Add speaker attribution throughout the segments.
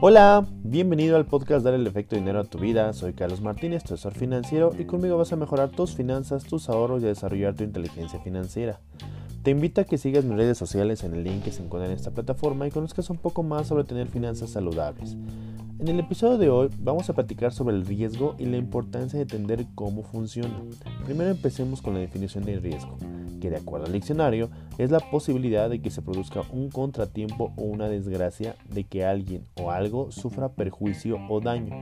Speaker 1: Hola, bienvenido al podcast Dar el efecto dinero a tu vida. Soy Carlos Martínez, asesor financiero, y conmigo vas a mejorar tus finanzas, tus ahorros y a desarrollar tu inteligencia financiera. Te invito a que sigas mis redes sociales en el link que se encuentra en esta plataforma y conozcas un poco más sobre tener finanzas saludables. En el episodio de hoy vamos a platicar sobre el riesgo y la importancia de entender cómo funciona. Primero empecemos con la definición de riesgo, que de acuerdo al diccionario es la posibilidad de que se produzca un contratiempo o una desgracia de que alguien o algo sufra perjuicio o daño.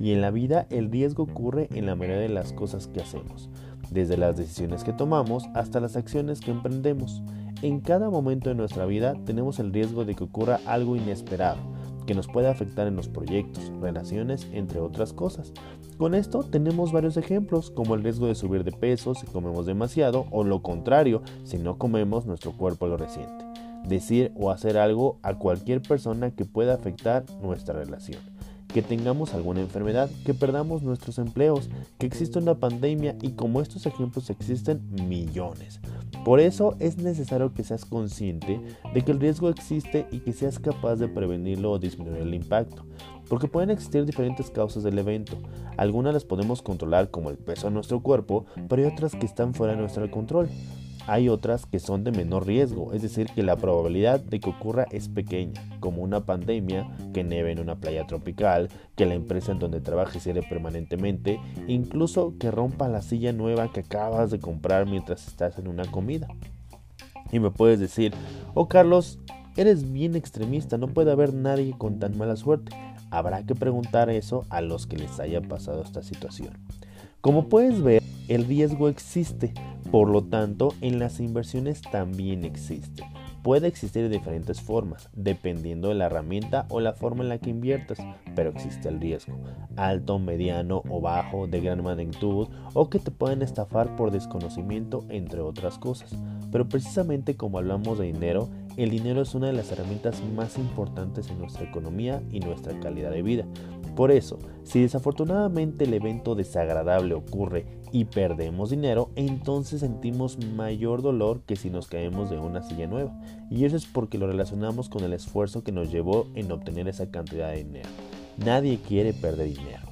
Speaker 1: Y en la vida el riesgo ocurre en la mayoría de las cosas que hacemos, desde las decisiones que tomamos hasta las acciones que emprendemos. En cada momento de nuestra vida tenemos el riesgo de que ocurra algo inesperado que nos puede afectar en los proyectos, relaciones, entre otras cosas. Con esto tenemos varios ejemplos, como el riesgo de subir de peso si comemos demasiado o lo contrario, si no comemos nuestro cuerpo lo resiente. Decir o hacer algo a cualquier persona que pueda afectar nuestra relación que tengamos alguna enfermedad, que perdamos nuestros empleos, que exista una pandemia y como estos ejemplos existen millones. Por eso es necesario que seas consciente de que el riesgo existe y que seas capaz de prevenirlo o disminuir el impacto. Porque pueden existir diferentes causas del evento. Algunas las podemos controlar como el peso de nuestro cuerpo, pero hay otras que están fuera de nuestro control. Hay otras que son de menor riesgo, es decir, que la probabilidad de que ocurra es pequeña, como una pandemia, que neve en una playa tropical, que la empresa en donde trabajes cierre permanentemente, incluso que rompa la silla nueva que acabas de comprar mientras estás en una comida. Y me puedes decir, oh Carlos, eres bien extremista, no puede haber nadie con tan mala suerte. Habrá que preguntar eso a los que les haya pasado esta situación. Como puedes ver, el riesgo existe, por lo tanto, en las inversiones también existe. Puede existir de diferentes formas, dependiendo de la herramienta o la forma en la que inviertas, pero existe el riesgo, alto, mediano o bajo, de gran magnitud, o que te pueden estafar por desconocimiento, entre otras cosas. Pero precisamente como hablamos de dinero, el dinero es una de las herramientas más importantes en nuestra economía y nuestra calidad de vida. Por eso, si desafortunadamente el evento desagradable ocurre y perdemos dinero, entonces sentimos mayor dolor que si nos caemos de una silla nueva. Y eso es porque lo relacionamos con el esfuerzo que nos llevó en obtener esa cantidad de dinero. Nadie quiere perder dinero.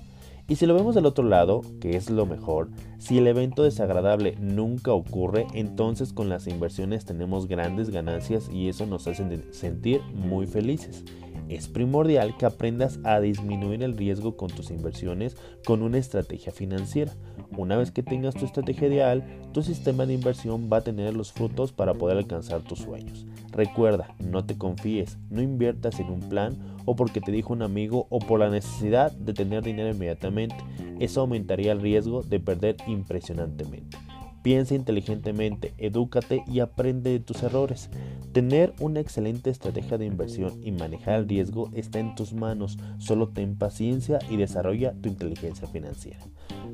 Speaker 1: Y si lo vemos del otro lado, que es lo mejor, si el evento desagradable nunca ocurre, entonces con las inversiones tenemos grandes ganancias y eso nos hace sentir muy felices es primordial que aprendas a disminuir el riesgo con tus inversiones con una estrategia financiera. Una vez que tengas tu estrategia ideal, tu sistema de inversión va a tener los frutos para poder alcanzar tus sueños. Recuerda, no te confíes, no inviertas en un plan o porque te dijo un amigo o por la necesidad de tener dinero inmediatamente. Eso aumentaría el riesgo de perder impresionantemente. Piensa inteligentemente, edúcate y aprende de tus errores. Tener una excelente estrategia de inversión y manejar el riesgo está en tus manos. Solo ten paciencia y desarrolla tu inteligencia financiera.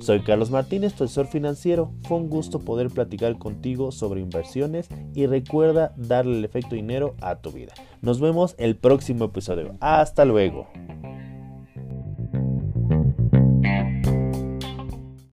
Speaker 1: Soy Carlos Martínez, tu asesor financiero. Fue un gusto poder platicar contigo sobre inversiones y recuerda darle el efecto dinero a tu vida. Nos vemos el próximo episodio. Hasta luego.